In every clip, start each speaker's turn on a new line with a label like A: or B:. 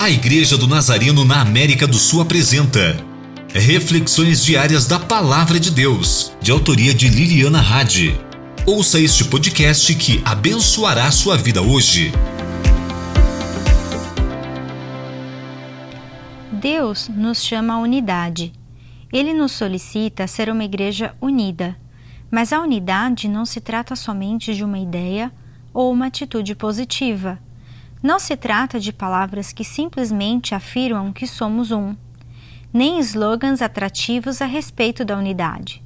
A: A Igreja do Nazareno na América do Sul apresenta Reflexões Diárias da Palavra de Deus, de autoria de Liliana Hadi. Ouça este podcast que abençoará sua vida hoje.
B: Deus nos chama à unidade. Ele nos solicita ser uma igreja unida. Mas a unidade não se trata somente de uma ideia ou uma atitude positiva não se trata de palavras que simplesmente afirmam que somos um, nem slogans atrativos a respeito da unidade.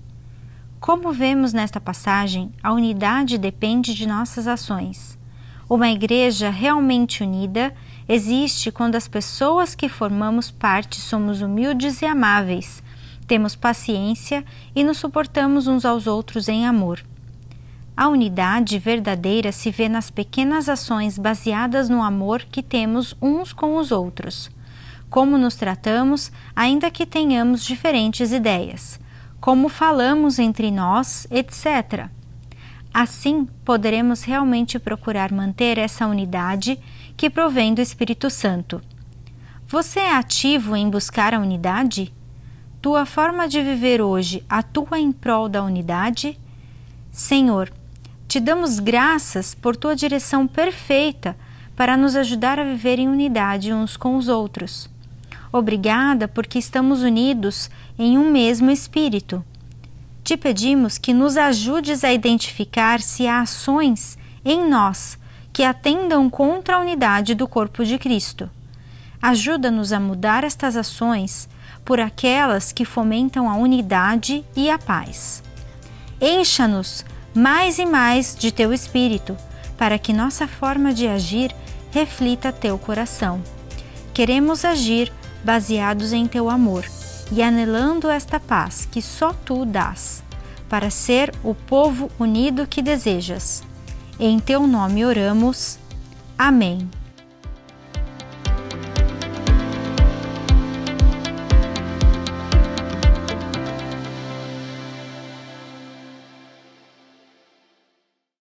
B: Como vemos nesta passagem, a unidade depende de nossas ações. Uma igreja realmente unida existe quando as pessoas que formamos parte somos humildes e amáveis, temos paciência e nos suportamos uns aos outros em amor. A unidade verdadeira se vê nas pequenas ações baseadas no amor que temos uns com os outros. Como nos tratamos, ainda que tenhamos diferentes ideias. Como falamos entre nós, etc. Assim, poderemos realmente procurar manter essa unidade que provém do Espírito Santo. Você é ativo em buscar a unidade? Tua forma de viver hoje atua em prol da unidade? Senhor, te damos graças por tua direção perfeita para nos ajudar a viver em unidade uns com os outros. Obrigada porque estamos unidos em um mesmo espírito. Te pedimos que nos ajudes a identificar se há ações em nós que atendam contra a unidade do corpo de Cristo. Ajuda-nos a mudar estas ações por aquelas que fomentam a unidade e a paz. Encha-nos mais e mais de teu espírito, para que nossa forma de agir reflita teu coração. Queremos agir baseados em teu amor e anelando esta paz que só tu dás, para ser o povo unido que desejas. Em teu nome oramos. Amém.